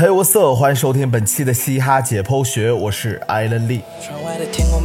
嘿，我色，欢迎收听本期的嘻哈解剖学，我是艾伦利。窗外的天空，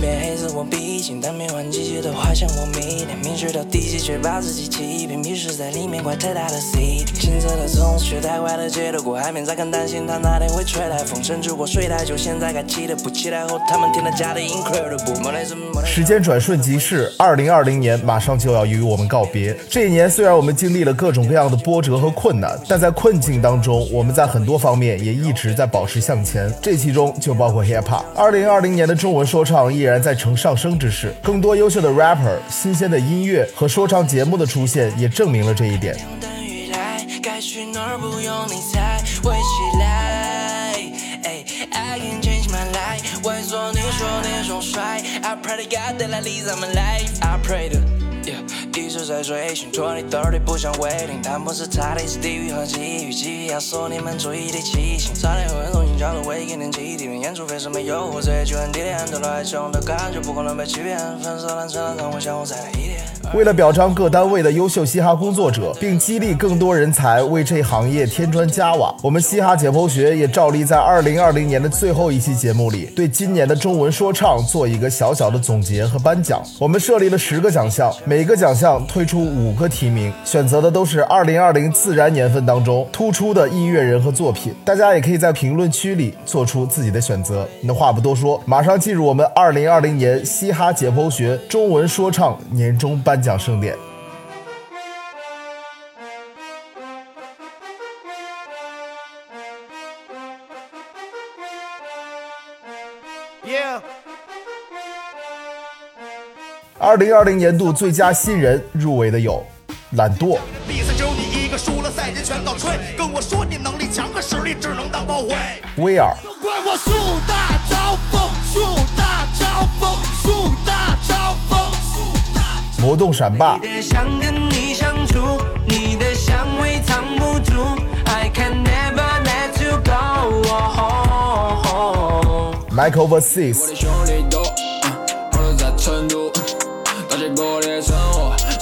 我闭紧，但变换季节的花香我迷恋，明知道第几，却把自己欺骗，迷失在里面，怪太大的 CD。青涩的总是却太快的接得过海面，再看担心它哪天会吹来风，甚至我睡太久，现在该期待不期待后他们添了加的 incredible。时间转瞬即逝，二零二零年马上就要与我们告别。这一年虽然我们经历了各种各样的波折和困难，但在困境当中，我们在很多方面也一直在保持向前。这其中就包括 hip hop。二零二零年的中文说唱依然在呈上升之更多优秀的 rapper、新鲜的音乐和说唱节目的出现也证明了这一点。I。pray to God that I lead my life。I pray to yeah，一直在追寻，twenty thirty 不想 waiting，但不是差的是地狱和机遇，机遇压缩你们注意力清醒。差点会重新交的唯一能基地，演出费什么诱惑，这一句很低廉，得来穷的感觉不可能被欺骗。粉色蓝成，让我想我再来一点。为了表彰各单位的优秀嘻哈工作者，并激励更多人才为这行业添砖加瓦，我们嘻哈解剖学也照例在二零二零年的最后一期节目里，对今年的中文说唱做一个小小的总结和颁奖。我们设立了十个奖项，每个奖项推出五个提名，选择的都是二零二零自然年份当中突出的音乐人和作品。大家也可以在评论区里做出自己的选择。那话不多说，马上进入我们二零二零年嘻哈解剖学中文说唱年终颁。奖盛典。二零二零年度最佳新人入围的有懒惰。比赛只有你一个输了，赛前全靠吹。跟我说你能力强和实力只能当炮灰。威尔。怪我树大招风，树大招风，树大招风。魔动闪霸。Michael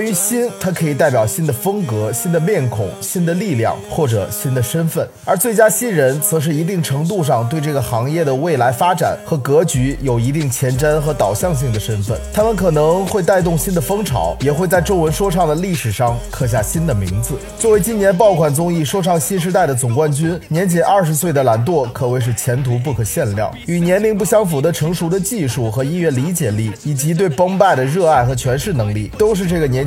关于新，它可以代表新的风格、新的面孔、新的力量或者新的身份；而最佳新人，则是一定程度上对这个行业的未来发展和格局有一定前瞻和导向性的身份。他们可能会带动新的风潮，也会在中文说唱的历史上刻下新的名字。作为今年爆款综艺《说唱新时代》的总冠军，年仅二十岁的懒惰可谓是前途不可限量。与年龄不相符的成熟的技术和音乐理解力，以及对崩败的热爱和诠释能力，都是这个年。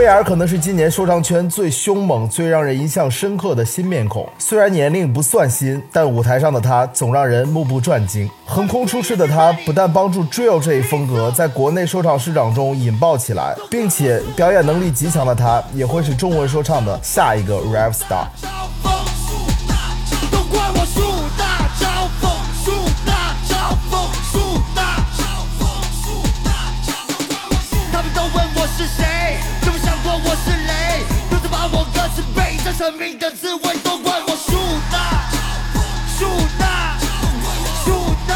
威尔可能是今年说唱圈最凶猛、最让人印象深刻的新面孔。虽然年龄不算新，但舞台上的他总让人目不转睛。横空出世的他，不但帮助 drill 这一风格在国内说唱市场中引爆起来，并且表演能力极强的他，也会是中文说唱的下一个 rap star。生命的滋味都怪我树大，树大，树大。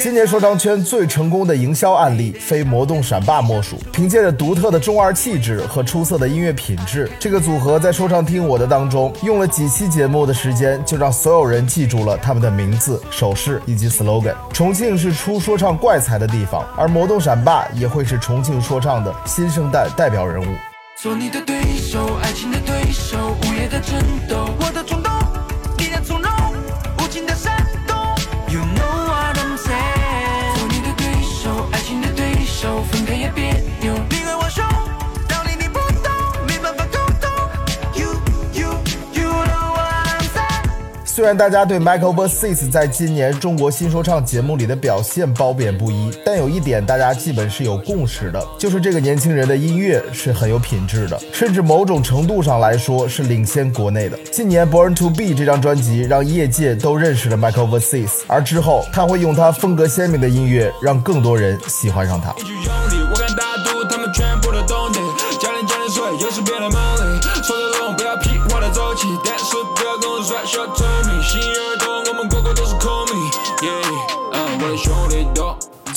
今年说唱圈最成功的营销案例，非魔动闪霸莫属。凭借着独特的中二气质和出色的音乐品质，这个组合在说唱听我的当中用了几期节目的时间，就让所有人记住了他们的名字、手势以及 slogan。重庆是出说唱怪才的地方，而魔动闪霸也会是重庆说唱的新生代代表人物。做你的对手，爱情的对手，午夜的争斗，我的冲动，虽然大家对 Michael Versis 在今年中国新说唱节目里的表现褒贬不一，但有一点大家基本是有共识的，就是这个年轻人的音乐是很有品质的，甚至某种程度上来说是领先国内的。今年 Born to Be 这张专辑让业界都认识了 Michael Versis，而之后他会用他风格鲜明的音乐让更多人喜欢上他。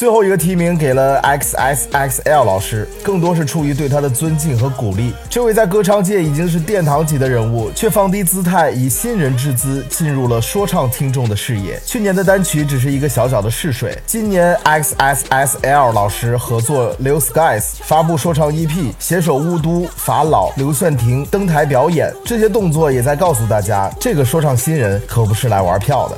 最后一个提名给了 X S X L 老师，更多是出于对他的尊敬和鼓励。这位在歌唱界已经是殿堂级的人物，却放低姿态，以新人之姿进入了说唱听众的视野。去年的单曲只是一个小小的试水，今年 X S S L 老师合作 Lil Skies 发布说唱 EP，携手巫都、法老、刘炫廷登台表演，这些动作也在告诉大家，这个说唱新人可不是来玩票的。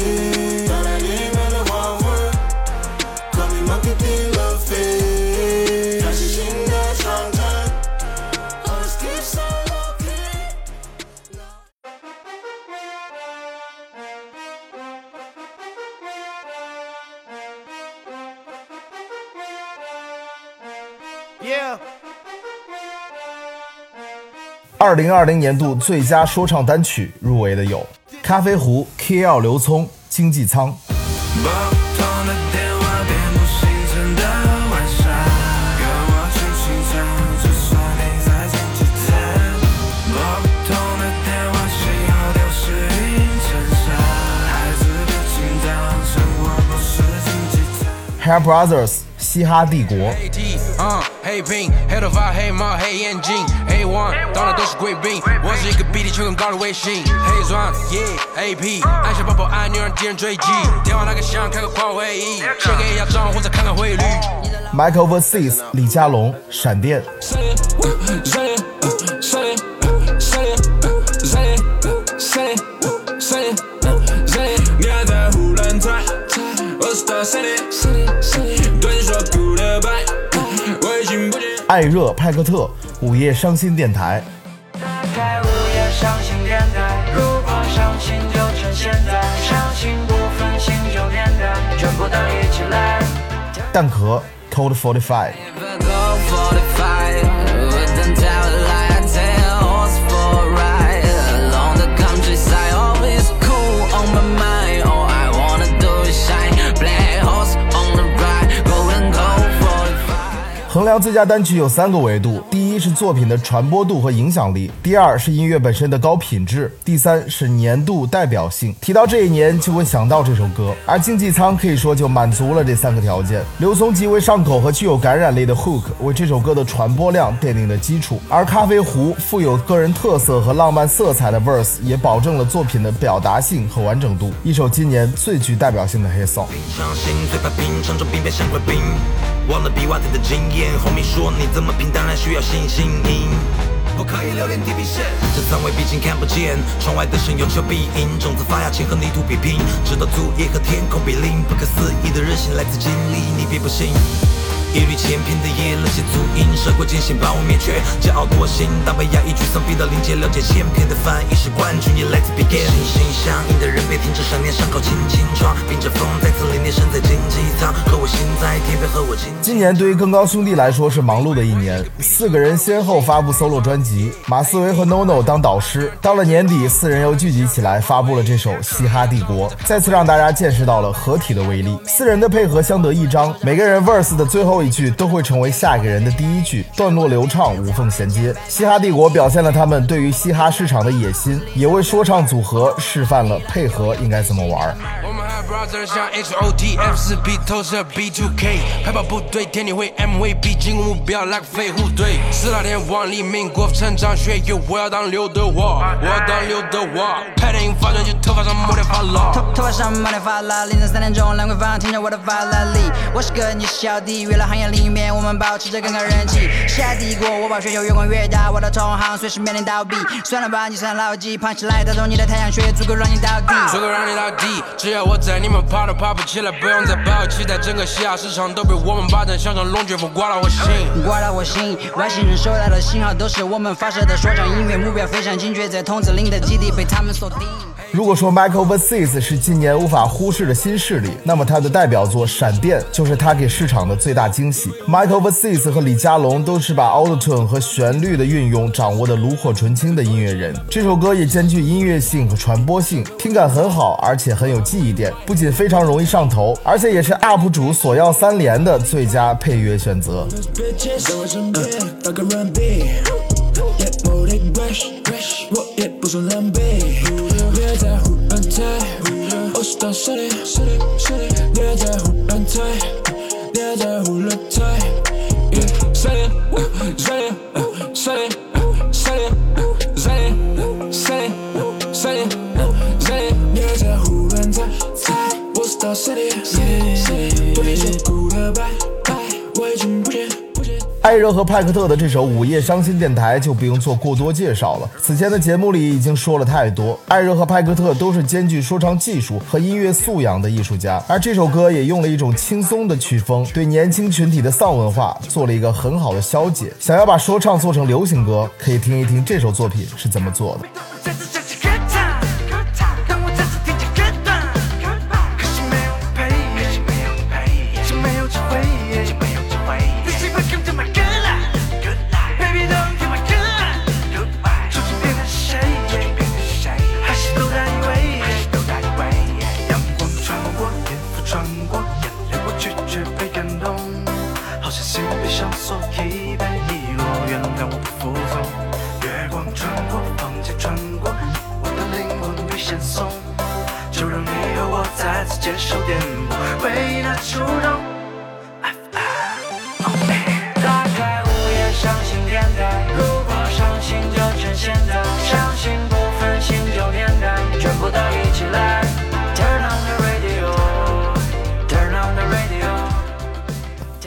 二零二零年度最佳说唱单曲入围的有《咖啡壶》、K.L. 刘聪、经济舱。Hair Brothers 嘻哈帝国。黑屏，黑头发，黑帽，黑眼镜，黑王，到哪都是贵宾。我是一个比地球更高的卫星。黑钻，Yeah，AP，按下爆破按钮让敌人追击。电话那个响，开个跨会议，先给一下账户，再看看汇率。Michael vs 李佳隆，闪电。爱热派克特午夜伤心电台。蛋壳 Code Forty Five。衡量最佳单曲有三个维度：第一是作品的传播度和影响力；第二是音乐本身的高品质；第三是年度代表性。提到这一年，就会想到这首歌。而经济舱可以说就满足了这三个条件。刘松极为上口和具有感染力的 hook 为这首歌的传播量奠定了基础，而咖啡壶富有个人特色和浪漫色彩的 verse 也保证了作品的表达性和完整度。一首今年最具代表性的黑 song。忘了比瓦特的经验，红米说你怎么拼，当然需要信心。不可以留恋地平线，这仓位毕竟看不见，窗外的神有求必应，种子发芽前和泥土比拼，直到足以和天空比邻。不可思议的韧性来自经历，你别不信。一缕千篇的夜，那些足印，涉过艰辛把我灭绝，骄傲多心，当被压抑沮丧逼到临界，了解千篇的翻译是冠军，也来自 begin。心心相印的人别停止想念，伤口轻轻创，迎着风再次凛冽，身在经济舱，和我心在天边，和我今。今年对于更高兄弟来说是忙碌的一年，四个人先后发布 solo 专辑，马思唯和 NONO 当导师，到了年底，四人又聚集起来发布了这首《嘻哈帝国》，再次让大家见识到了合体的威力。四人的配合相得益彰，每个人 verse 的最后。一句都会成为下一个人的第一句，段落流畅，无缝衔接。嘻哈帝国表现了他们对于嘻哈市场的野心，也为说唱组合示范了配合应该怎么玩。Brother 像 H O T F 四 B 投射 B two K 派跑部队天地会 M V B 进攻目标 like 飞虎队四大天王黎明国成长学友我要当刘德华我要当刘德华拍电影发专辑，头发上抹点发蜡。头头发上满点发蜡，凌晨三点钟，兰桂坊听着我的法拉利。我是个你是小弟，娱乐行业里面我们保持着更高人气。下帝国，我把全球越滚越大，我的同行随时面临倒闭。算了吧，你算老几，胖起来打中你的太阳穴，足够让你倒地。足够让你倒地，只要我在，你们爬都爬不起来，不用再抱有期待，整个西亚市场都被我们霸占，像场龙卷风刮到我心。刮到我心，外星人收到的信号都是我们发射的说唱音乐，目标非常精确，在筒子林的基地被他们锁定。如果说 Michael v e r s e s 是今年无法忽视的新势力，那么他的代表作《闪电》就是他给市场的最大惊喜。Michael v e r s e s 和李佳隆都是把 Autotune 和旋律的运用掌握的炉火纯青的音乐人。这首歌也兼具音乐性和传播性，听感很好，而且很有记忆点，不仅非常容易上头，而且也是 UP 主索要三连的最佳配乐选择。 내 자후한테 옷이 다 시리 내 자후한테 내 자후한테 Say it, say it, say it, say it, say it, say it, say it, say it. 내 자후한테 옷이 다 시리 시리 시리. 불이 좀 구려 봐, 봐. 왜 좀. 艾热和派克特的这首《午夜伤心电台》就不用做过多介绍了。此前的节目里已经说了太多，艾热和派克特都是兼具说唱技术和音乐素养的艺术家，而这首歌也用了一种轻松的曲风，对年轻群体的丧文化做了一个很好的消解。想要把说唱做成流行歌，可以听一听这首作品是怎么做的。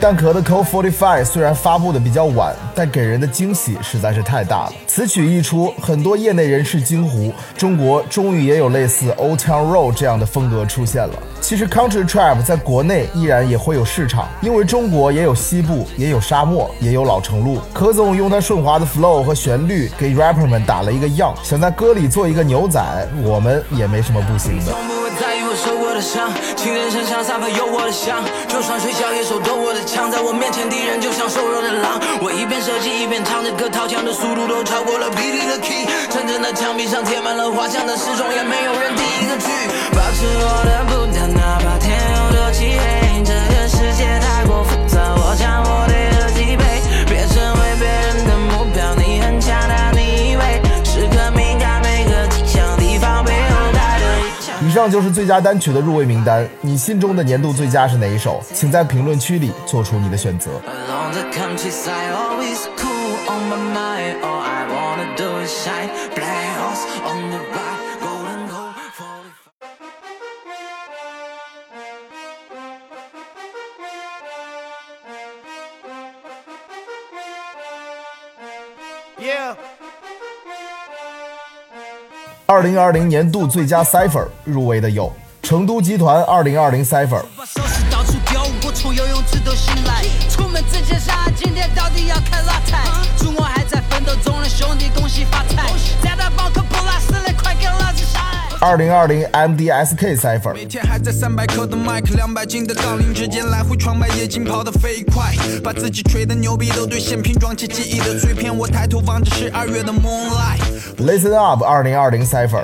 蛋壳的 Code Forty Five 虽然发布的比较晚，但给人的惊喜实在是太大了。此曲一出，很多业内人士惊呼：中国终于也有类似 Old Town Road 这样的风格出现了。其实 Country Trap 在国内依然也会有市场，因为中国也有西部，也有沙漠，也有老城路。柯总用他顺滑的 flow 和旋律给 rapper 们打了一个样，想在歌里做一个牛仔，我们也没什么不行的。受过的伤，情人身上散发有我的香，就算睡觉也手抖我的枪，在我面前敌人就像瘦弱的狼。我一边射击一边唱着歌，掏枪的速度都超过了 B T 的 key。真正的墙壁上贴满了画像，但始终也没有人第一个去。保持我的步调，哪怕天有多漆黑，以上就是最佳单曲的入围名单，你心中的年度最佳是哪一首？请在评论区里做出你的选择。二零二零年度最佳 Cipher 入围的有成都集团二零二零 Cipher、把手势到处丢，我从游泳池都醒来。出门之前想今天到底要开哪台？祝我还在奋斗中的兄弟恭喜发财！再打包二零二零 MDSK Cipher、每天还在三百克的麦克，两百斤的杠铃之间来回穿白，夜景跑得飞快，把自己吹的牛逼都兑现，拼装起记忆的碎片。我抬头望着十二月的 moonlight。Listen Up 二零二零 Cipher、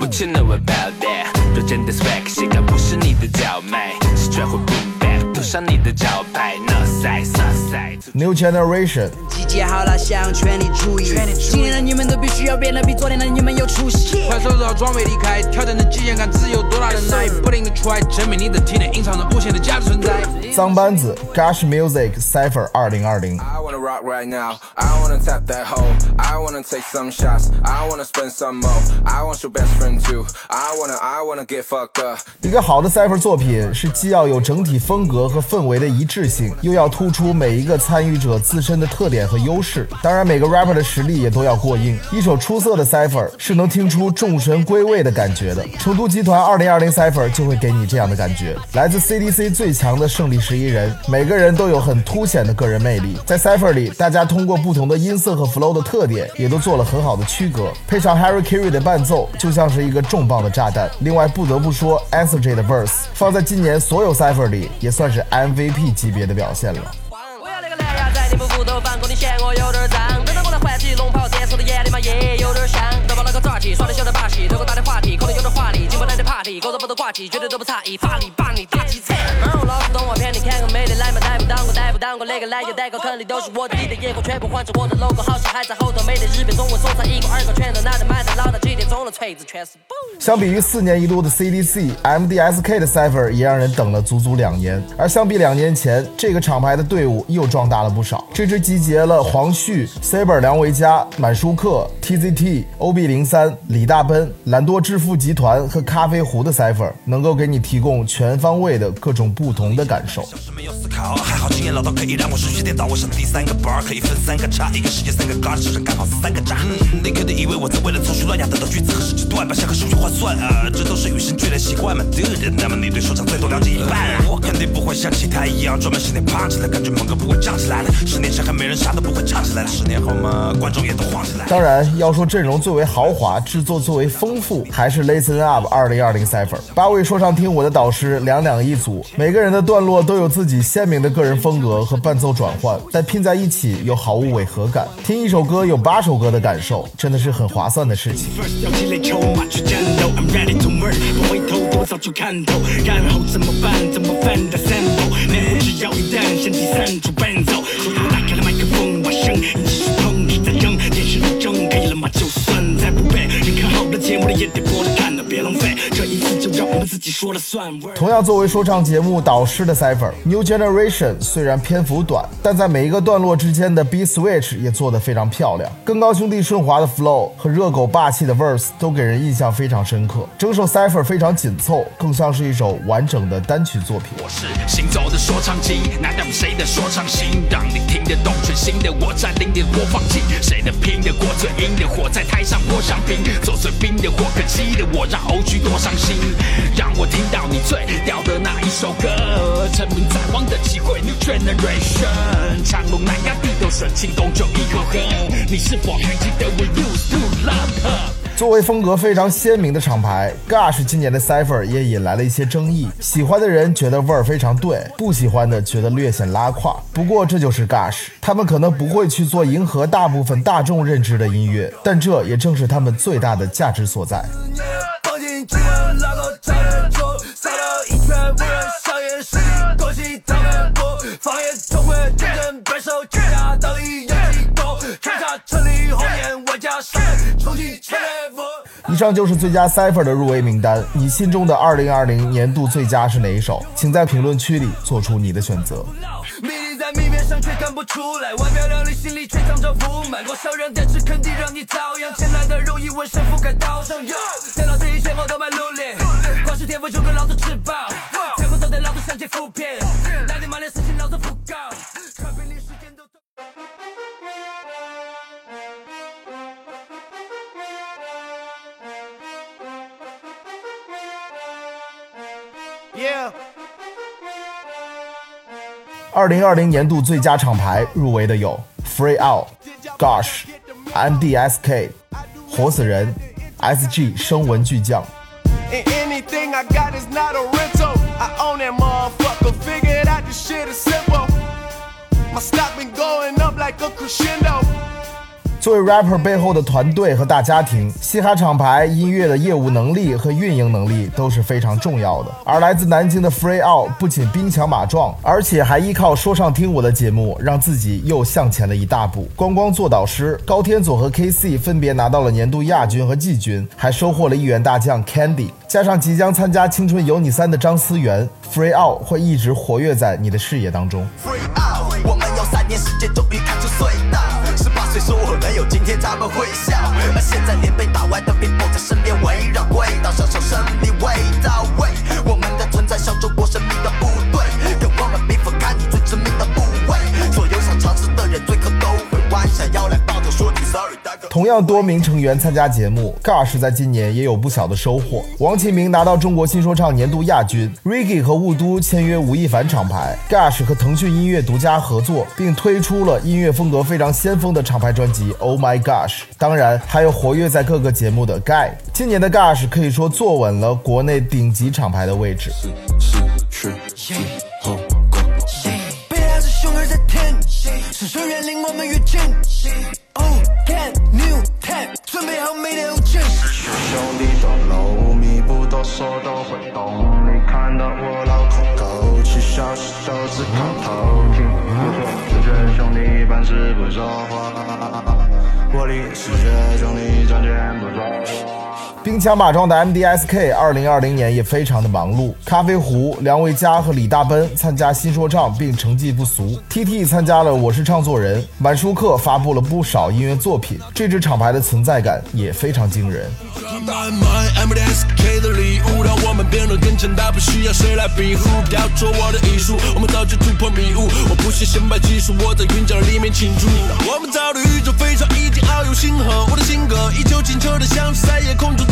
What you know about that？若真的 swag，谁敢不是你的脚脉？是转回 boom back，涂上你的招牌。No size, no size。New Generation、集结好了，想全力注意，今天的你们都必须要变得比昨天的你们有有出息。快收拾好装备离开，挑战的极限感自己有多大的耐，不停的 try，证明你的体内隐藏着无限的价值存在。脏班子 Gush Music Cipher 二零二零。I wanna rock right now. I wanna tap that hoe. I wanna take some shots. I wanna spend some more. I want your best friend too. I wanna, I wanna get fucked 一个好的 Cipher 作品是既要有整体风格和氛围的一致性，又要突出每一个参与者自身的特点和优势。当然，每个 rapper 的实力也都要过硬。一首出色的 Cipher 是能听出众神归位的感觉的。成都集团二零二零 Cipher 就就会给你这样的感觉。来自 CDC 最强的胜利十一人，每个人都有很凸显的个人魅力。在 Cipher 里，大家通过不同的音色和 flow 的特点，也都做了很好的区隔。配上 Harry Carey 的伴奏，就像是一个重磅的炸弹。另外，不得不说 Answer J 的 verse 放在今年所有 Cipher 里，也算是 MVP 级别的表现了。我要那个蓝牙在你们屋头放，过你嫌我有点脏。也有点像。都把那个抓起，耍的小点把戏，对我打的话题可能有点话题，进不来点 party，狗都不得挂起，绝对都不差异，法力把你打击惨。嗯，老子动画片你看个美女，来嘛带不当过，带不当过，那个来又带个，肯定都是我的，你的眼光全部换成我的 logo，好像还在后头，美的日本中文送上一个二个，全都拿着买的，老大几点钟了，锤子全是 boo。相比于四年一度的 CDC、MDSK 的 Cipher 也让人等了足足两年，而相比两年前，这个厂牌的队伍又壮大了不少。这支集结了黄旭、Saber、梁维嘉、满舒克、TZT、OB 零三、李大奔、兰多致富集团和咖啡壶的 Cipher，能够给你提供全方位的各种不同的感受。是没有思考，还好经验老道可以让我顺序颠倒。我想第三个 bar 可以分三个叉，一个世界三个 god，世上刚好三个渣。你肯定以为我在为了凑数乱雅等到句子和诗句段，把下个数据换算啊，这都是与生俱来习惯嘛，dude。那么你对说唱最多了解一半，我肯定不会像其他一样专门训练胖起来，感觉猛哥不会胀起来了。十年前还没人啥都不会唱起来了，十年后嘛，观众也都晃起来。当然，要说阵容最为豪华、制作最为丰富，还是 Listen Up 2020 Cipher。八位说唱听我的导师，两两一组，每个人的段落都有自己鲜明的个人风格和伴奏转换，但拼在一起又毫无违和感。听一首歌有八首歌的感受，真的是很划算的事情。First 要积累筹码去战斗，I'm ready to work，不回头我早就看透，然后怎么办？怎么办的 sample，面目只要一旦身体散出伴奏，所以我打开了麦克风，把声音继续碰，你在扔，电视一睁，可以了吗？就算再不背，人看好的节目里也得播着看的，别浪费，这一次让我们自己说了算。同样作为说唱节目导师的 Cipher New Generation 虽然篇幅短，但在每一个段落之间的 B switch 也做得非常漂亮。更高兄弟顺滑的 flow 和热狗霸气的 verse 都给人印象非常深刻。整首 Cipher 非常紧凑，更像是一首完整的单曲作品。我是行走的说唱机，难道谁的说唱心让你听得懂全新的？我占领的播放器，谁能拼得过最硬的火？在台上泼香槟，做最冰的火，可惜的我让 OG 多伤心。让我听到你最屌的那一首歌，成名在望的机会，New Generation，长隆南亚地都顺庆功就一口喝，你是否还记得我 used to love her？作为风格非常鲜明的厂牌，Gush 今年的 Cipher 也引来了一些争议。喜欢的人觉得味儿非常对，不喜欢的觉得略显拉胯。不过这就是 Gush，他们可能不会去做迎合大部分大众认知的音乐，但这也正是他们最大的价值所在。到一圈无人上演实力，恭喜他们不放眼中会认真摆手，全家道理有机构，全家成立后面玩家上重新全 level。以上就是最佳 Cipher 的入围名单，你心中的2020年度最佳是哪一首？请在评论区里做出你的选择。天赋就跟老子吃饱，三千浮萍，来你妈的老子不。二零二零年度最佳厂牌入围的有 Free Out、Gosh、MDSK、活死人、SG 声纹巨匠。And I own that motherfucker. Figured out this shit is simple. My stock been going up like a crescendo. 作为 rapper 背后的团队和大家庭，嘻哈厂牌音乐的业务能力和运营能力都是非常重要的。而来自南京的 Free Out 不仅兵强马壮，而且还依靠说唱听我的节目，让自己又向前了一大步。光光做导师，高天佐和 KC 分别拿到了年度亚军和季军，还收获了一员大将 Candy。加上即将参加《青春有你三》的张思源，Free Out 会一直活跃在你的视野当中。Free out，我们有三年时间终于看出隧道。十八没有今天，他们会笑。而现在连被打歪的苹果在身边围绕，跪倒享受胜利味道。喂，我们的存在像中国神秘的雾同样多名成员参加节目，Gush 在今年也有不小的收获。王启明拿到中国新说唱年度亚军，Ricky 和雾都签约吴亦凡厂牌，Gush 和腾讯音乐独家合作，并推出了音乐风格非常先锋的厂牌专辑《Oh My Gosh》。当然，还有活跃在各个节目的 Guy。今年的 Gush 可以说坐稳了国内顶级厂牌的位置。是熊儿在舔，是谁远离我们越近准备好每天有惊喜，是兄弟的路，你不多说都会懂，你看到我脑壳，勾起小手指，碰头顶。办事不说话。我的是这兄弟赚钱不说话。兵强马壮的 MDSK 二零二零年也非常的忙碌。咖啡壶、梁维嘉和李大奔参加新说唱，并成绩不俗。TT 参加了《我是唱作人》，满舒克发布了不少音乐作品。这支厂牌的存在感也非常惊人。面庆祝。我们造的宇宙飞船已经遨游星河，我的性格依旧清澈的像是在夜空中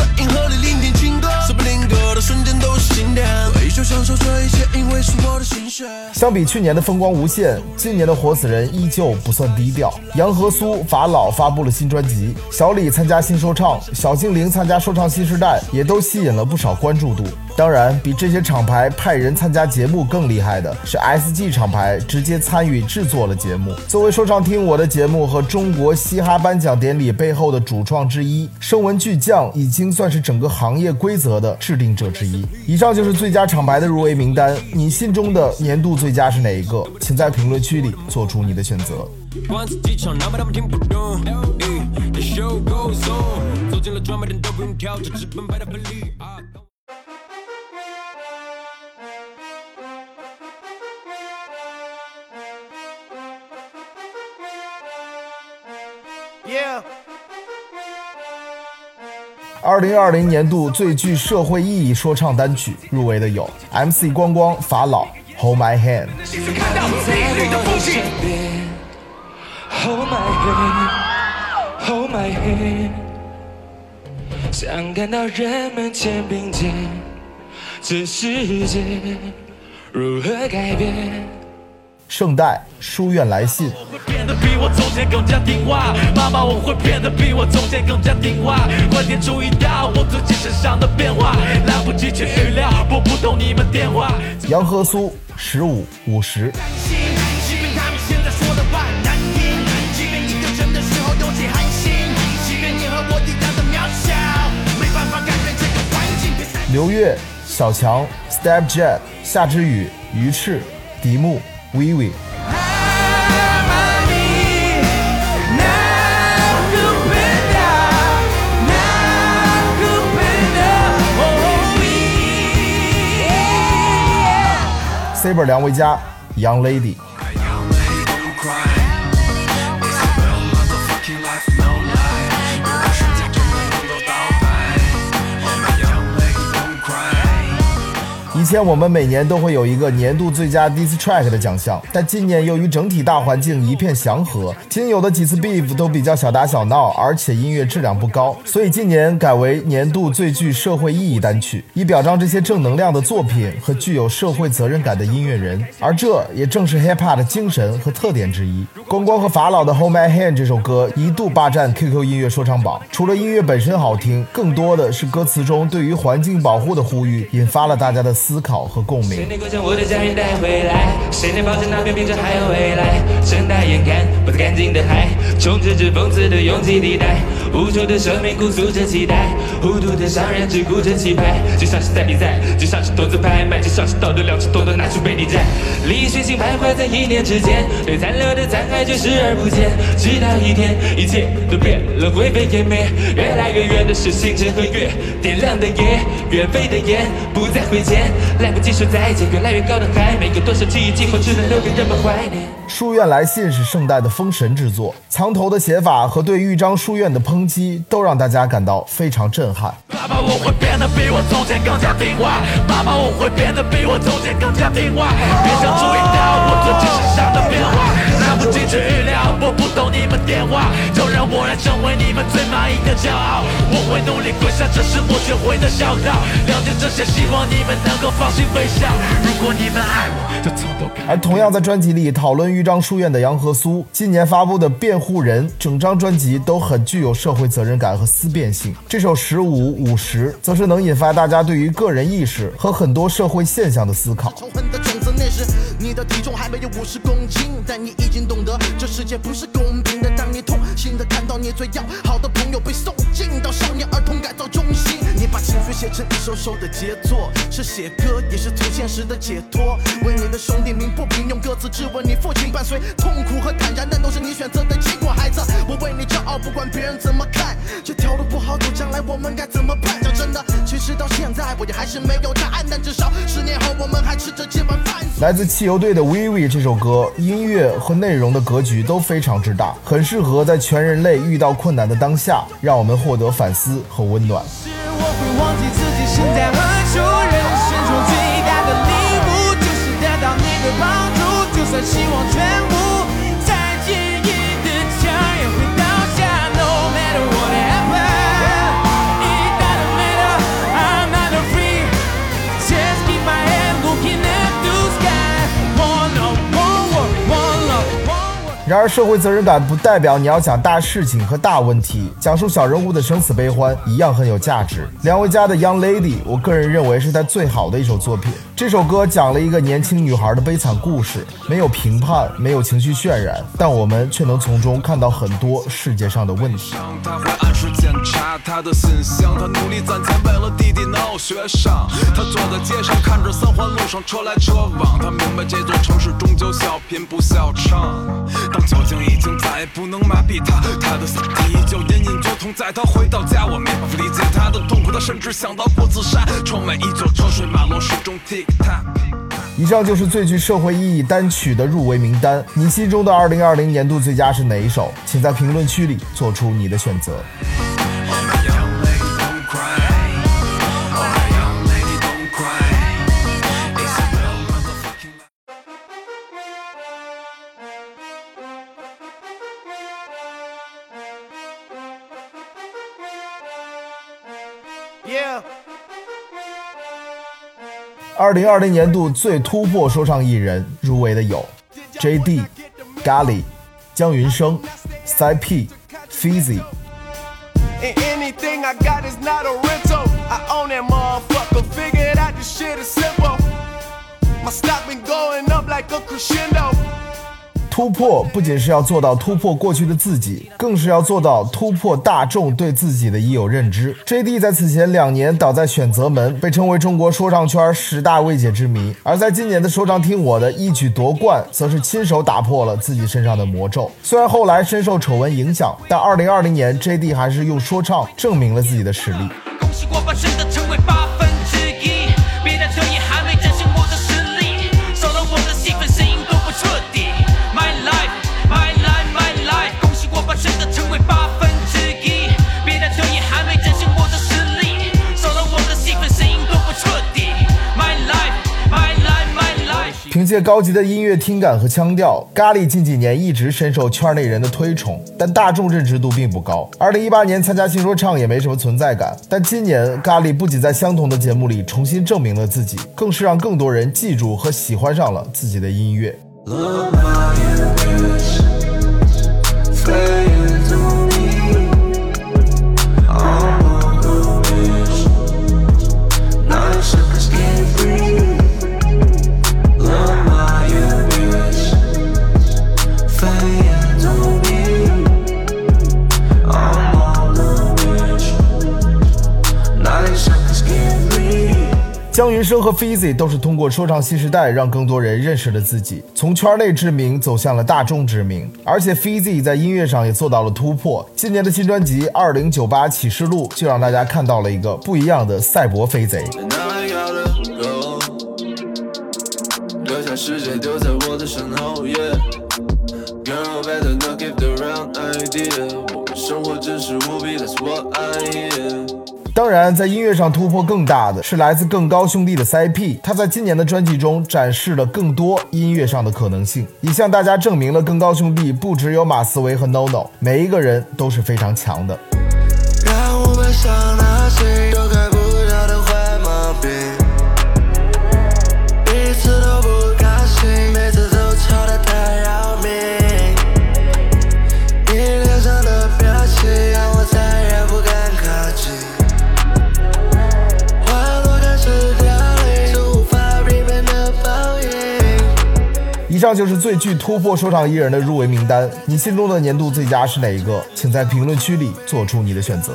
相比去年的风光无限，今年的活死人依旧不算低调。杨和苏、法老发布了新专辑，小李参加新说唱，小精灵参加说唱新时代，也都吸引了不少关注度。当然，比这些厂牌派人参加节目更厉害的是 SG 厂牌直接参与制作了节目。作为说唱听我的节目和中国嘻哈颁奖典礼背后的主创之一，声纹巨匠已经算是整个行业规则的制定者之一。以上就是最佳厂牌的入围名单，你心中的年度最最佳是哪一个？请在评论区里做出你的选择。二零二零年度最具社会意义说唱单曲入围的有 MC 光光、法老、Hold My Hand。Hold my hand, hold my hand，想看到人们肩并肩，这世界如何改变？圣代书院来信，变得比我从前更加听话。妈妈，我会变得比我从前更加听话。快点注意到我最近身上的变化，来不及去预料，拨不通你们电话。杨和苏十五五十。刘越、小强、Step Jet、夏之雨、鱼翅、迪木、Vivi。Saber 梁维嘉，Young Lady。以前我们每年都会有一个年度最佳 dis track 的奖项，但今年由于整体大环境一片祥和，仅有的几次 beef 都比较小打小闹，而且音乐质量不高，所以今年改为年度最具社会意义单曲，以表彰这些正能量的作品和具有社会责任感的音乐人。而这也正是 hip hop 的精神和特点之一。光光和法老的《Hold My Hand》这首歌一度霸占 QQ 音乐说唱榜。除了音乐本身好听，更多的是歌词中对于环境保护的呼吁，引发了大家的思思考和共鸣。谁能够将我的家人带回来？谁能保证那片冰川还有未来？睁大眼看，不再干净的海，充斥着讽刺的拥挤地带，无助的生命鼓足着期待，糊涂的商人只顾着气派，就像是在比赛，就像是投资拍卖，就像是道德良知懂得拿出背地债，利益血腥徘徊在一念之间，对残留的残骸却视而不见，直到一天，一切都变了，灰飞烟灭，越来越远的是星辰和月，点亮的夜，远飞的烟不再回见，来不及说再见，越来越高的海，每个多少记忆今后只能留给人们怀念。书院来信是圣代的封神之作，藏头的写法和对豫章书院的抨击，都让大家感到非常震撼。爸爸，我会变得比我从前更加听话。爸爸，我会变得比我从前更加听话。别想注意到我最近身上的变化，来不及去预料，拨不动你们电话，就让我来成为你们最满意的骄傲。我会努力跪下，这是我学会的孝道。了解这些，希望你们能够放心微笑。如果你们爱我，就从头开始。而同样在专辑里讨论豫章书院的杨和苏，今年发布的《辩护人》整张专辑都很具有社会责任感和思辨性。这首《十五五十》则是能引发大家对于个人意识和很多社会现象的思考。仇恨的种子，那时你的体重还没有五十公斤，但你已经懂得这世界不是公平的。当你痛心的看到你最要好的朋友被送进到少年儿童改造中心，把情绪写成一首首的杰作，是写歌也是从现实的解脱。为你的兄弟鸣不平，用歌词质问你父亲，伴随痛苦和坦然，那都是你选择的结果。孩子，我为你骄傲，不管别人怎么看，这条路不好走，将来我们该怎么办？讲真的，其实到现在我也还是没有答案，但至少十年后我们还吃着这碗饭。来自汽油队的《We We》这首歌，音乐和内容的格局都非常之大，很适合在全人类遇到困难的当下，让我们获得反思和温暖。忘记自己身在何处，人生中最大的礼物就是得到你的帮助，就算希望全然而，社会责任感不代表你要讲大事情和大问题，讲述小人物的生死悲欢一样很有价值。梁维嘉的《Young Lady》，我个人认为是他最好的一首作品。这首歌讲了一个年轻女孩的悲惨故事，没有评判，没有情绪渲染，但我们却能从中看到很多世界上的问题。他会按时检查他的信箱，他努力攒钱为了弟弟能学上。他坐在街上看着三环路上车来车往，他明白这座城市终究笑贫不笑娼。酒精已经再也不能麻痹他，他的身体依旧隐隐作痛。在他回到家，我没办法理解他的痛苦，他甚至想到过自杀。窗外依旧车水马龙，始终 tick tock。以上就是最具社会意义单曲的入围名单。你心中的2020年度最佳是哪一首？请在评论区里做出你的选择。二零二零年度最突破说唱艺人入围的有 J.D、咖喱、江云升、Sci P、Fizzy。And anything I got is not a rental. I own that motherfucker. Figured out this shit is simple. My stock been going up like a crescendo. 突破不仅是要做到突破过去的自己，更是要做到突破大众对自己的已有认知。J.D 在此前两年倒在选择门，被称为中国说唱圈十大未解之谜；而在今年的说唱听我的一举夺冠，则是亲手打破了自己身上的魔咒。虽然后来深受丑闻影响，但2020年 J.D 还是用说唱证明了自己的实力。恭喜借高级的音乐听感和腔调，咖喱近几年一直深受圈内人的推崇，但大众认知度并不高。二零一八年参加新说唱也没什么存在感，但今年咖喱不仅在相同的节目里重新证明了自己，更是让更多人记住和喜欢上了自己的音乐。姜云升和 Fizzy 都是通过说唱新时代让更多人认识了自己，从圈内知名走向了大众知名。而且 Fizzy 在音乐上也做到了突破，今年的新专辑《二零九八启示录》就让大家看到了一个不一样的赛博飞贼。生活真实无比，That's what I hear。当然，在音乐上突破更大的是来自更高兄弟的 CIP，他在今年的专辑中展示了更多音乐上的可能性，也向大家证明了更高兄弟不只有马思唯和 NONO，每一个人都是非常强的。让我们想那些以上就是最具突破说唱艺人的入围名单，你心中的年度最佳是哪一个？请在评论区里做出你的选择。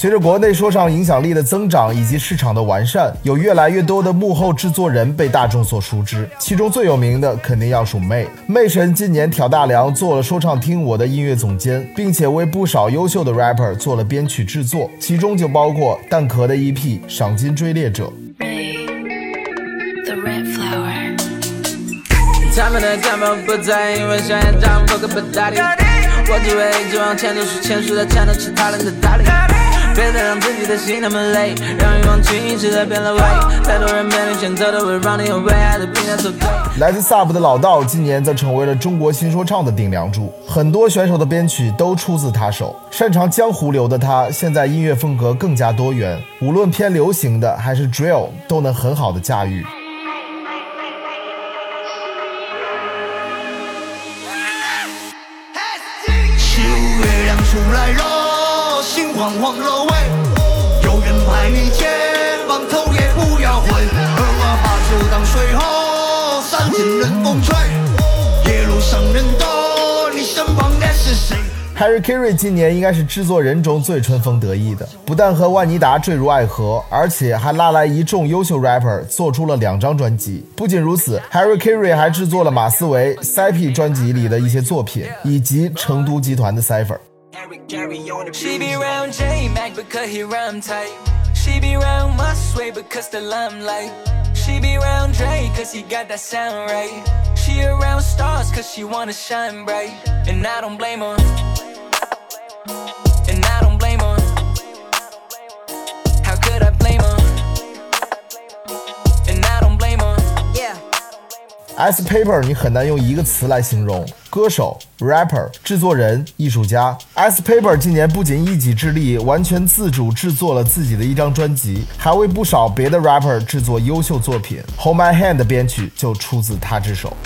随着国内说唱影响力的增长以及市场的完善，有越来越多的幕后制作人被大众所熟知。其中最有名的肯定要数妹。妹神今年挑大梁做了说唱听我的音乐总监，并且为不少优秀的 rapper 做了编曲制作，其中就包括蛋壳的 EP《赏金追猎者》。他们的看法不在，因为想要当我个不搭理。我只会一直往前走，是前数的缠着其他人的道理。别再让自己的心那么累，让欲望轻易使它变了味。太多人面临选择都会让你有为爱的平台走退。来自 Sub 的老道今年则成为了中国新说唱的顶梁柱，很多选手的编曲都出自他手。擅长江湖流的他，现在音乐风格更加多元，无论偏流行的还是 Drill，都能很好的驾驭。十五月亮出来了，三千人风吹，夜路上人多，你身旁的是谁？Harry Carey 今年应该是制作人中最春风得意的，不但和万妮达坠入爱河，而且还拉来一众优秀 rapper 做出了两张专辑。不仅如此，Harry Carey 还制作了马思唯、CIP 专辑里的一些作品，以及成都集团的 Cipher。She be She be round Dre cause he got that sound right. She around stars cause she wanna shine bright. And I don't blame her. S Paper 你很难用一个词来形容，歌手、rapper、制作人、艺术家。S Paper 今年不仅一己之力完全自主制作了自己的一张专辑，还为不少别的 rapper 制作优秀作品。Hold My Hand 的编曲就出自他之手。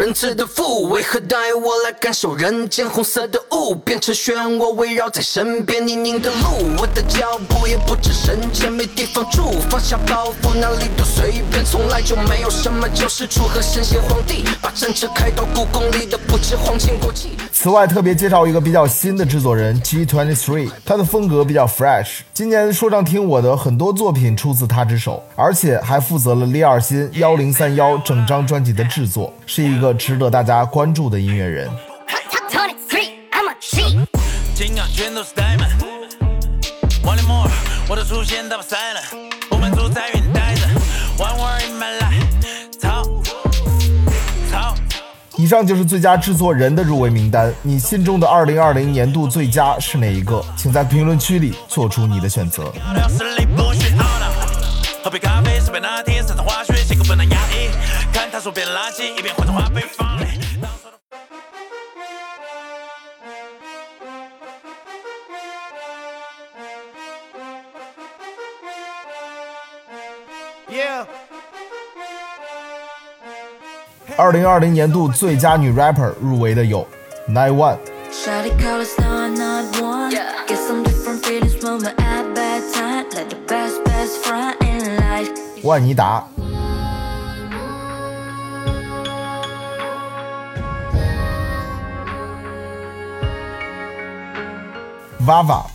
仁慈的父，为何带我来感受人间红色的雾，变成漩涡围绕在身边泥泞的路，我的脚步也不止深浅，没地方住，放下包袱哪里都随便，从来就没有什么救世主和神仙皇帝，把战车开到故宫里的不止皇亲国戚。此外，特别介绍一个比较新的制作人 G Twenty Three，他的风格比较 fresh。今年说唱听我的很多作品出自他之手，而且还负责了李尔新幺零三幺整张专辑的制作，是一个值得大家关注的音乐人。以上就是最佳制作人的入围名单你心中的二零二零年度最佳是哪一个？请在评论区里做出你的选择。说变垃圾，一边换着花被放。二零二零年度最佳女 rapper 入围的有 Nine One。万妮达、套。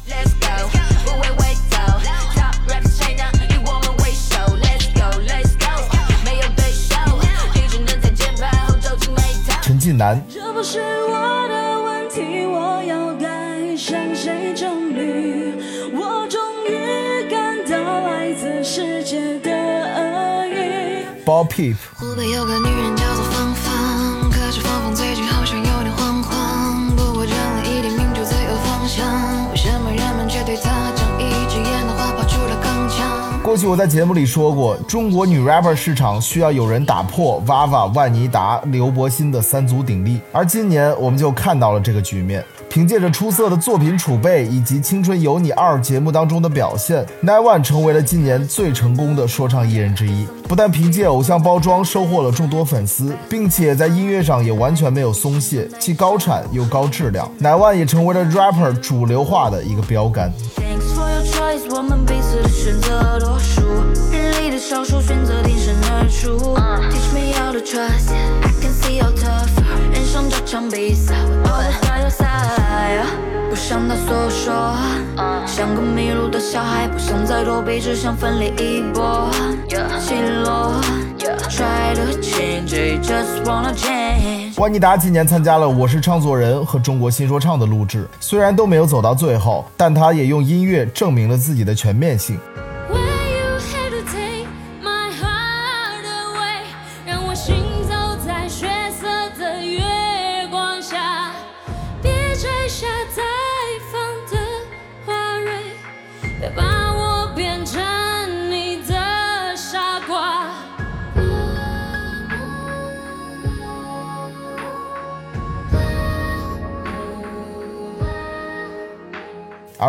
陈近南、这不是我的问题，我要该向谁证明？我终于感到来自世界的恶意。Bob Peep、湖北有个女人过去我在节目里说过，中国女 rapper 市场需要有人打破 Vava、万妮达、刘柏辛的三足鼎立，而今年我们就看到了这个局面。凭借着出色的作品储备以及《青春有你二》节目当中的表现，Nine One 成为了今年最成功的说唱艺人之一。不但凭借偶像包装收获了众多粉丝，并且在音乐上也完全没有松懈，既高产又高质量。Nine One 也成为了 rapper 主流化的一个标杆。Your choice，我们彼此的选择多数，人里的少数选择挺身而出。Teach me how to trust，I can see your tough。人生这场比赛，我都在加油赛。不想他所说，像个迷路的小孩，不想再躲避，只想奋力一搏。起落万妮达今年参加了《我是唱作人》和《中国新说唱》的录制，虽然都没有走到最后，但她也用音乐证明了自己的全面性。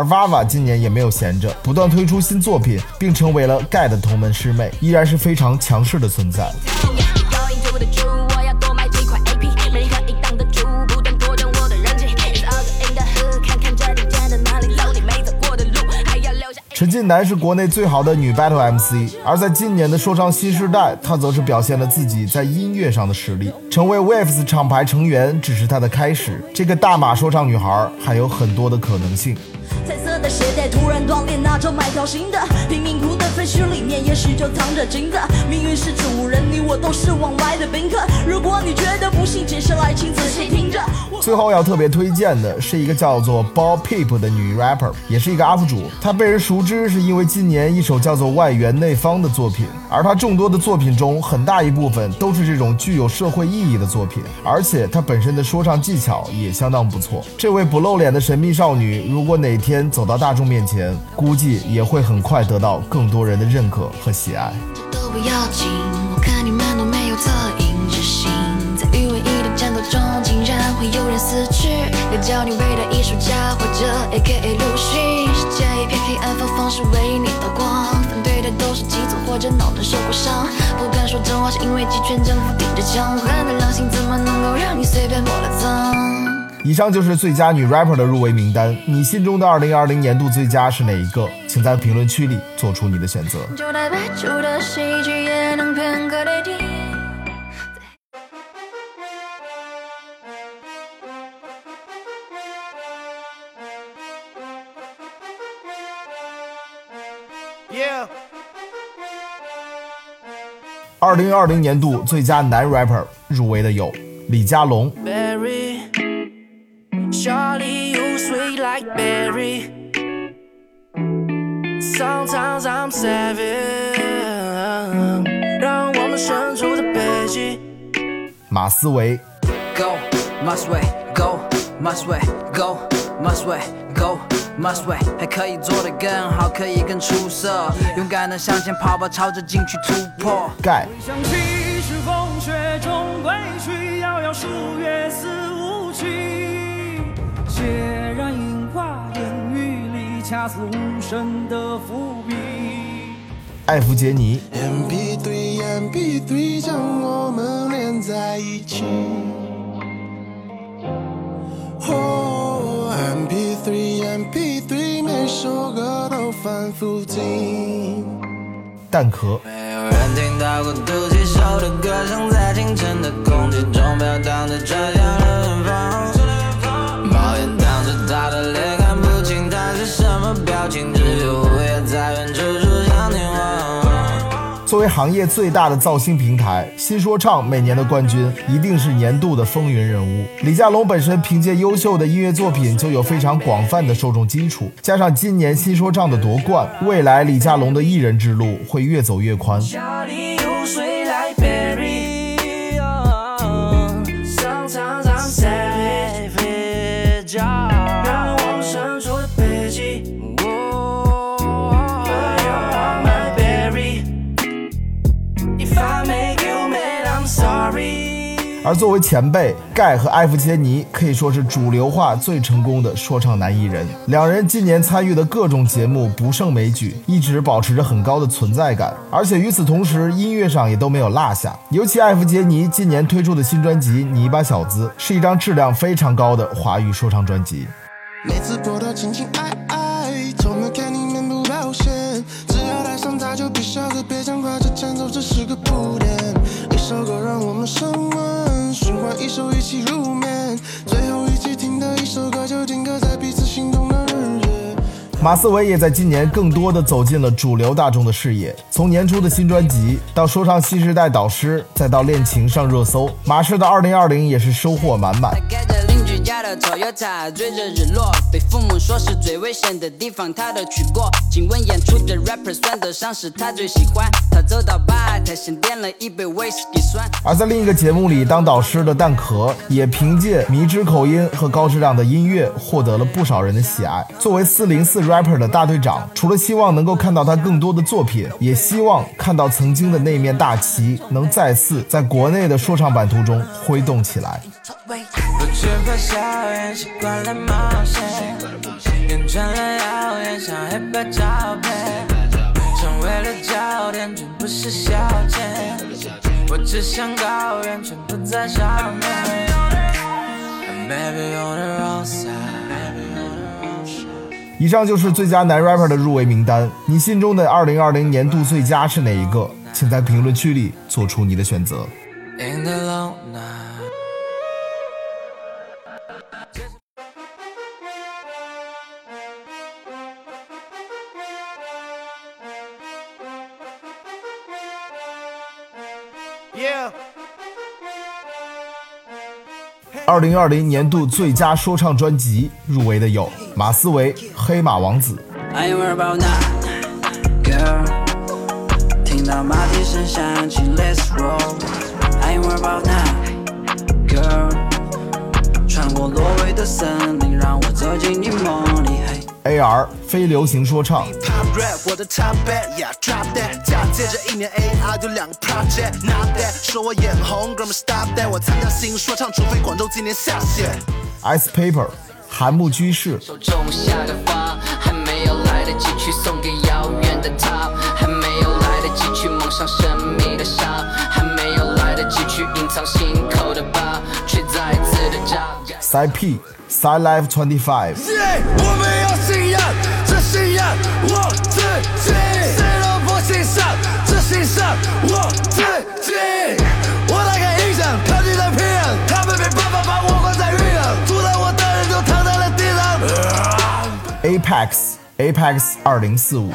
Vava 今年也没有闲着，不断推出新作品，并成为了盖的同门师妹，依然是非常强势的存在。陈近南是国内最好的女 battle MC，而在今年的说唱新时代，她则是表现了自己在音乐上的实力。成为 Waves 厂牌成员只是她的开始，这个大马说唱女孩还有很多的可能性。彩色的鞋带突然断裂，那就买条新的。贫民窟的废墟里面，也许就藏着金子。命运是主人，你我都是往来的宾客。如果你觉得不幸，接下来请仔细听着。最后要特别推荐的是一个叫做 Bob Peep 的女 rapper，也是一个 UP 主。她被人熟知是因为今年一首叫做《外圆内方》的作品，而她众多的作品中，很大一部分都是这种具有社会意义的作品，而且她本身的说唱技巧也相当不错。这位不露脸的神秘少女，如果哪天走到大众面前，估计也会很快得到更多人的认可和喜爱。这都不要紧，我看你们都没有恻隐之心，在与唯一的战斗中，竟然会有人死去。要叫你伟大艺术家，或者 A.K.A. 鲁迅。世界一片黑暗，方方是为你导光。反对的都是基层或者脑袋受过伤，不敢说真话是因为集权政府顶着枪。人的良心怎么能够让你随便抹了脏？以上就是最佳女 rapper 的入围名单，你心中的2020年度最佳是哪一个？请在评论区里做出你的选择。就代表出的喜剧也能骗个对地。Yeah. 2020年度最佳男 rapper 入围的有李佳隆、Barry, Charlie, you sweet like berry. Sometimes I'm savage. 让我们深处的北极。马思唯、 Go, must way, go, must way, go, must way, go, must way，还可以做得更好，可以更出色，勇敢的向前跑吧，朝着禁区突破。盖、想起是风 雪中归去，遥遥数月思无期。 血染樱花烟雨里，恰似无声的伏笔。艾弗杰尼。MP3 MP3 将我们连在一起。哦，MP3 MP3 每首歌都反复听。蛋壳。没有人听到过独角兽的歌声，在清晨的空气中飘荡着传向了远方。他的脸，看不清他是什么表情，只有我也在远处说向你望。作为行业最大的造星平台，新说唱每年的冠军一定是年度的风云人物。李佳隆本身凭借优秀的音乐作品就有非常广泛的受众基础，加上今年新说唱的夺冠，未来李佳隆的艺人之路会越走越宽。家里有水而作为前辈，盖和艾弗杰尼可以说是主流化最成功的说唱男艺人。两人近年参与的各种节目不胜枚举，一直保持着很高的存在感，而且与此同时，音乐上也都没有落下。尤其艾弗杰尼今年推出的新专辑《泥巴小子》是一张质量非常高的华语说唱专辑。每次播到情情爱爱，从没看你面部表现。只要带上它就别笑着别讲话，这前奏只是个铺垫。一首歌让我们生一首一起入眠。最后一起听的一首歌就定格在彼此心动的日月。马思唯也在今年更多的走进了主流大众的视野。从年初的新专辑，到说唱新时代导师，再到恋情上热搜，马氏的2020也是收获满满。开着邻居家的 Toyota，追着日落，被父母说是最危险的地方，他都去过。请问演出的 rapper 算得上是他最喜欢。他走到吧台，先点了一杯 whisky 酸。而在另一个节目里当导师的蛋壳，也凭借迷之口音和高质量的音乐，获得了不少人的喜爱。作为404 rapper 的大队长，除了希望能够看到他更多的作品，也希望看到曾经的那面大旗能再次在国内的说唱版图中挥动起来。不惧怕校园，习惯了冒险，变成了谣言，像黑白照片，成为了焦点，全不是消遣。我只想高远，全部在上面。Maybe on the wrong side. 以上就是最佳男 rapper 的入围名单，你心中的2020年度最佳是哪一个？请在评论区里做出你的选择。In the long night. 二零二零年度最佳说唱专辑入围的有马思唯《黑马王子》。Girl. 穿过挪威的森林，让我走进你梦里。嘿 AR 非流行说唱。Pop rap，我的 top bet，yeah，drop that。假借着一年 AR 就两个 project，not that。说我眼红，哥们 stop that。我参加新说唱，除非广州今年下雪。Ice Paper 韩木居士。手种下个花，还没有来得及去送给遥远的他，还没有来得及去蒙上神秘的纱，还没有来得及去隐藏心口扎。Side P Side Life Twenty Five。我们要信仰，这信仰我自己，谁都不欣赏，只欣赏我自己。我打开音响，靠近在平壤，他们没办法把我关在狱养，阻挡我的人就躺在了地上。Apex Apex 二零四五。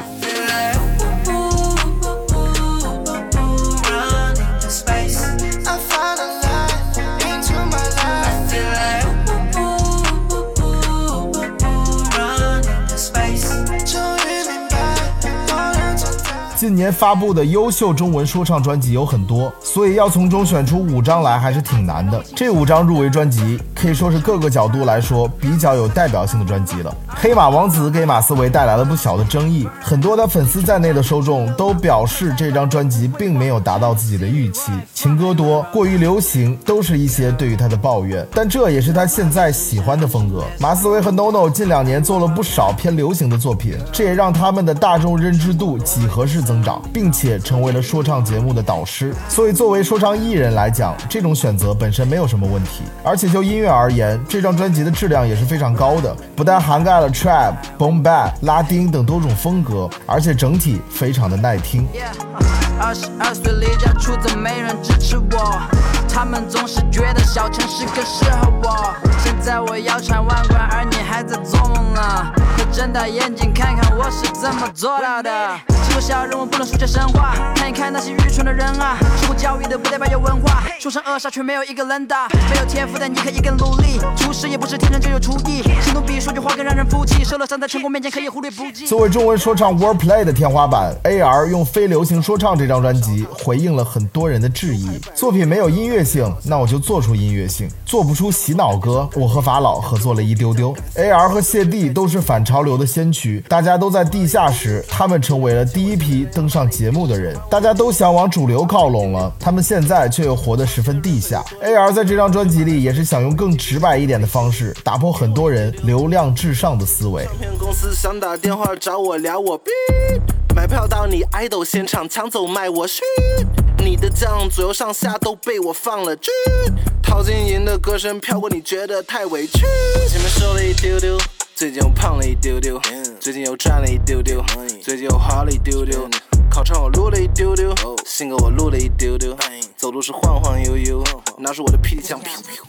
近年发布的优秀中文说唱专辑有很多，所以要从中选出五张来还是挺难的。这五张入围专辑可以说是各个角度来说比较有代表性的专辑了。黑马王子给马思唯带来了不小的争议，很多的粉丝在内的受众都表示这张专辑并没有达到自己的预期，情歌多，过于流行，都是一些对于他的抱怨。但这也是他现在喜欢的风格。马思唯和 NONO 近两年做了不少偏流行的作品，这也让他们的大众认知度几何式增增长，并且成为了说唱节目的导师。所以作为说唱艺人来讲，这种选择本身没有什么问题。而且就音乐而言，这张专辑的质量也是非常高的，不但涵盖了 trap、boom bap、拉丁等多种风格，而且整体非常的耐听。二十二岁离家出走，没人支持我。他们总是觉得小城市更适合我。现在我腰缠万贯，而你还在做梦呢。可睁大眼睛看看我是怎么做到的。是我小人物不能书写神话，看一看那些愚蠢的人啊。受过教育的不代表有文化，凶神恶煞却没有一个人打。没有天赋的你可以更努力，厨师也不是天生就有厨艺。行动比说句话更让人服气，受了伤在成功面前可以忽略不计。作为中文说唱 wordplay 的天花板，AR 用非流行说唱这张专辑回应了很多人的质疑。作品没有音乐性，那我就做出音乐性；做不出洗脑歌，我和法老合作了一丢丢。AR 和谢帝都是反潮流的先驱，大家都在地下时，他们成为了第第一批登上节目的人。大家都想往主流靠拢了，他们现在却又活得十分地下。AR 在这张专辑里也是想用更直白一点的方式，打破很多人流量至上的思维。骗公司想打电话找我聊我逼，买票到你爱豆现场抢走卖我嘘，你的酱左右上下都被我放了句，陶晶莹的歌声飘过，你觉得太委屈。前面瘦了一丢丢，最近又胖了一丢丢，最近又赚了一丢丢，最近又花了一丢丢。考场我撸了一丢丢，新歌我录了一丢丢，走路是晃晃悠悠，拿出我的霹雳枪，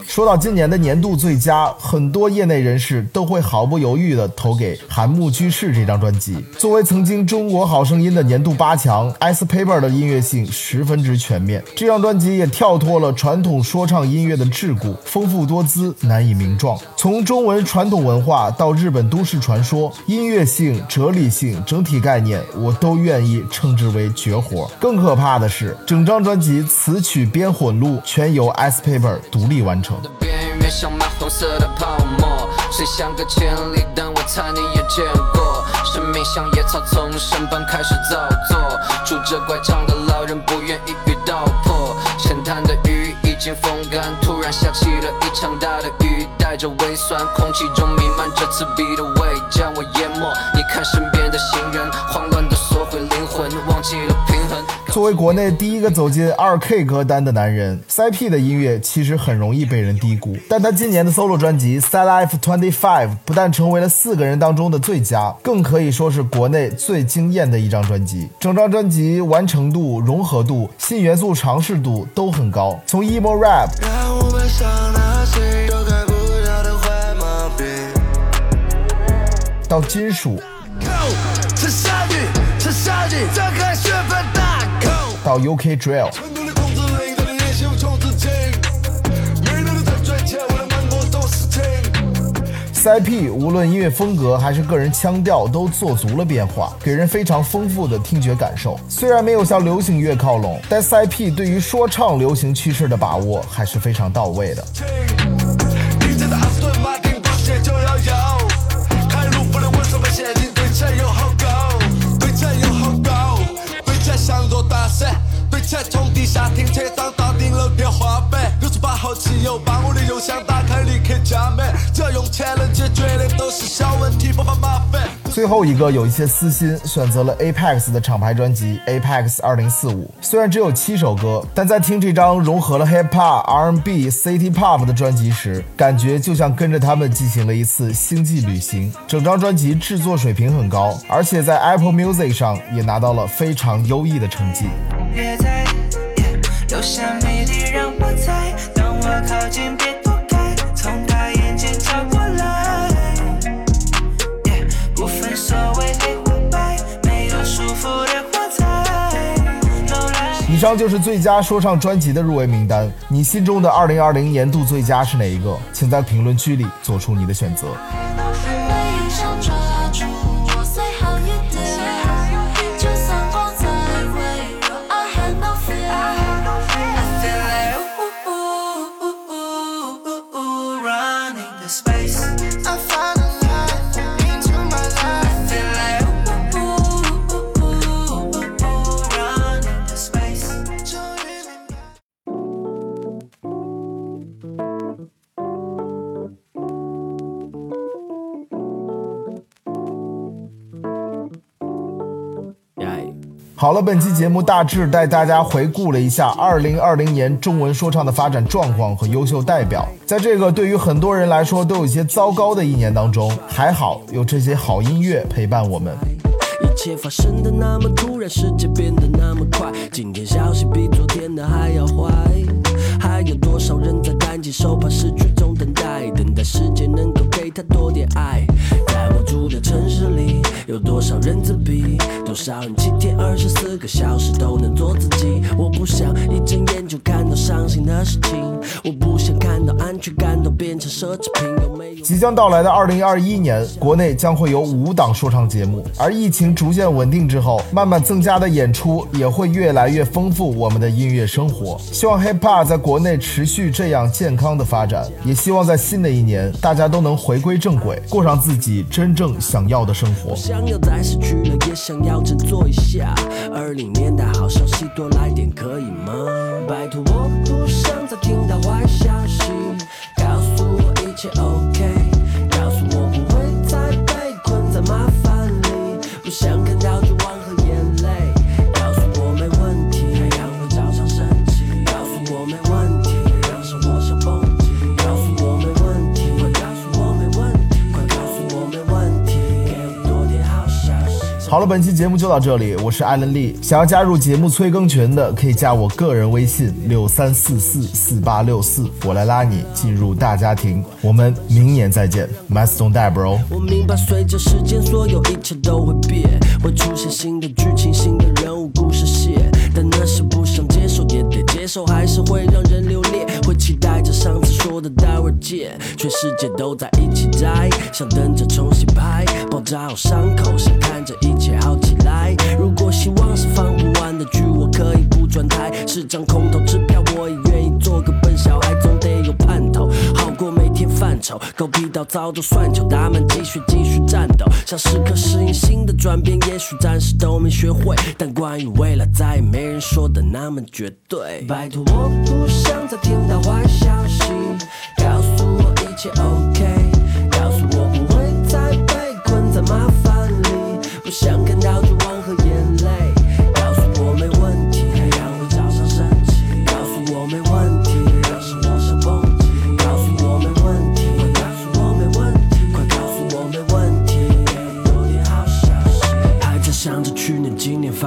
说到今年的年度最佳，很多业内人士都会毫不犹豫地投给《韩木居士》这张专辑。作为曾经《中国好声音》的年度八强，Ice Paper 的音乐性十分之全面。这张专辑也跳脱了传统说唱音乐的桎梏，丰富多姿，难以名状。从中文传统文化到日本都市传说，音乐性、哲理性、整体概念，我都愿意称之为绝活。更可怕的是，整张专辑词曲边混录全由 Ice Paper 独立完成。边缘像马红色的泡沫，谁像个千里但我猜你也见过。生命像野草从生般开始造作，拄着拐杖的老人不愿意遇到破。浅滩的雨已经风干，突然下起了一场大的雨，带着微酸，空气中弥漫着刺鼻的味，将我淹没。你看身边的行人，慌乱的缩回灵魂，忘记了。作为国内第一个走进 2K 歌单的男人，CP 的音乐其实很容易被人低估。但他今年的 solo 专辑《Side Life 25》不但成为了四个人当中的最佳，更可以说是国内最惊艳的一张专辑。整张专辑完成度、融合度、新元素尝试度都很高，从 emo rap。到金属，吃下去，吃下去，到 UK drill，努力控制另一个人练习无穷之境，每日都在追求，为了满足做事情。CP 无论音乐风格还是个人腔调都做足了变化，给人非常丰富的听觉感受。虽然没有向流行乐靠拢，但 CIP 对于说唱流行趋势的把握还是非常到位的。对战从地下停车场到顶楼天花板，六十八号汽油把我的油箱打开立刻加满，只要用钱能解决的都是小问题，不怕麻烦。最后一个有一些私心，选择了 Apex 的厂牌专辑 Apex 2045。虽然只有七首歌，但在听这张融合了 Hip Hop、R&B、City Pop 的专辑时，感觉就像跟着他们进行了一次星际旅行。整张专辑制作水平很高，而且在 Apple Music 上也拿到了非常优异的成绩。别猜，留下谜底让我猜。当我靠近，别躲开，从他眼睛照过来。Yeah, 不分所谓黑或白，没有束缚的火柴。No 以上就是最佳说唱专辑的入围名单。你心中的2020年度最佳是哪一个？请在评论区里做出你的选择。好了，本期节目大致带大家回顾了一下2020年中文说唱的发展状况和优秀代表。在这个对于很多人来说都有些糟糕的一年当中，还好有这些好音乐陪伴我们。一切发生的那么突然，世界变得那么快，今天消息比昨天的还要坏。还有多少人在赶紧手怕失去中等待，等待世界能够给他多点爱。在我住的城市里，有多少人自闭？多少人七天二十四个小时都能做自己？我不想一睁眼就看到伤心的事情，我不想看到安全感都变成奢侈品。有没有？即将到来的2021年，国内将会有五档说唱节目，而疫情逐渐稳定之后，慢慢增加的演出也会越来越丰富我们的音乐生活。希望 Hip Hop 在国内持续这样健康的发展，也希望在新的一年，大家都能回归正轨，过上自己真正想要的生活。想要再失去了，也想要振作一下。二零年代好消息多来点，可以吗？拜托，我不想再听到坏消息，告诉我一切想好了，本期节目就到这里，我是艾伦利。想要加入节目催更群的，可以加我个人微信六三四四四八六四，我来拉你进入大家庭。我们明年再见 m a s t o n Die Bro。我明白，随着时间，所有一切都会变，会出现新的剧情、新的人物、故事线。但那是不想接受也得接受，还是会让人留恋。会期待着上次说的待会儿见，全世界都在一起摘，想等着重新拍，包扎好伤口，想看着一切好起来。如果希望是放不完的剧，我可以不转台，是张空头支票，我也愿意做个笨小孩，总得有盼头，好过每天犯愁。狗屁倒灶都算球，打满鸡血继续战斗，想时刻适应新的转变，也许暂时都没学会，但关于未来再也没人说的那么绝对。拜托，我不想再听到坏消息，告诉我一切 OK，想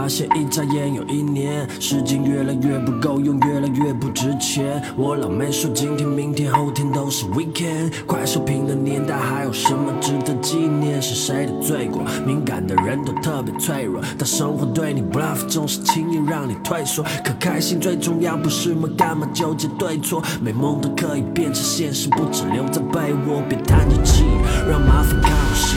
发现一眨眼又一年，时间越来越不够用，越来越不值钱。我老妹说今天、明天、后天都是 weekend，快收屏的年代还有什么值得纪念？是谁的罪过？敏感的人都特别脆弱，当生活对你 bluff，总是轻易让你退缩。可开心最重要，不是吗？干嘛纠结对错？美梦都可以变成现实，不只留在被窝，别叹着气，让麻烦看好戏。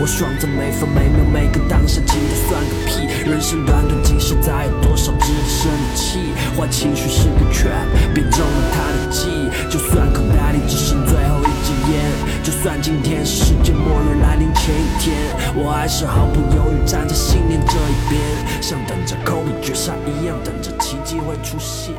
我爽在每分每秒每个当下，其实算个屁。人生短短几十载，有多少值得生气？坏情绪是个 trap，别中了他的计。就算口袋里只剩最后一支烟，就算今天是世界末日来临前一天，我还是毫不犹豫站在信念这一边，像等着 Kobe 绝杀一样，等着奇迹会出现。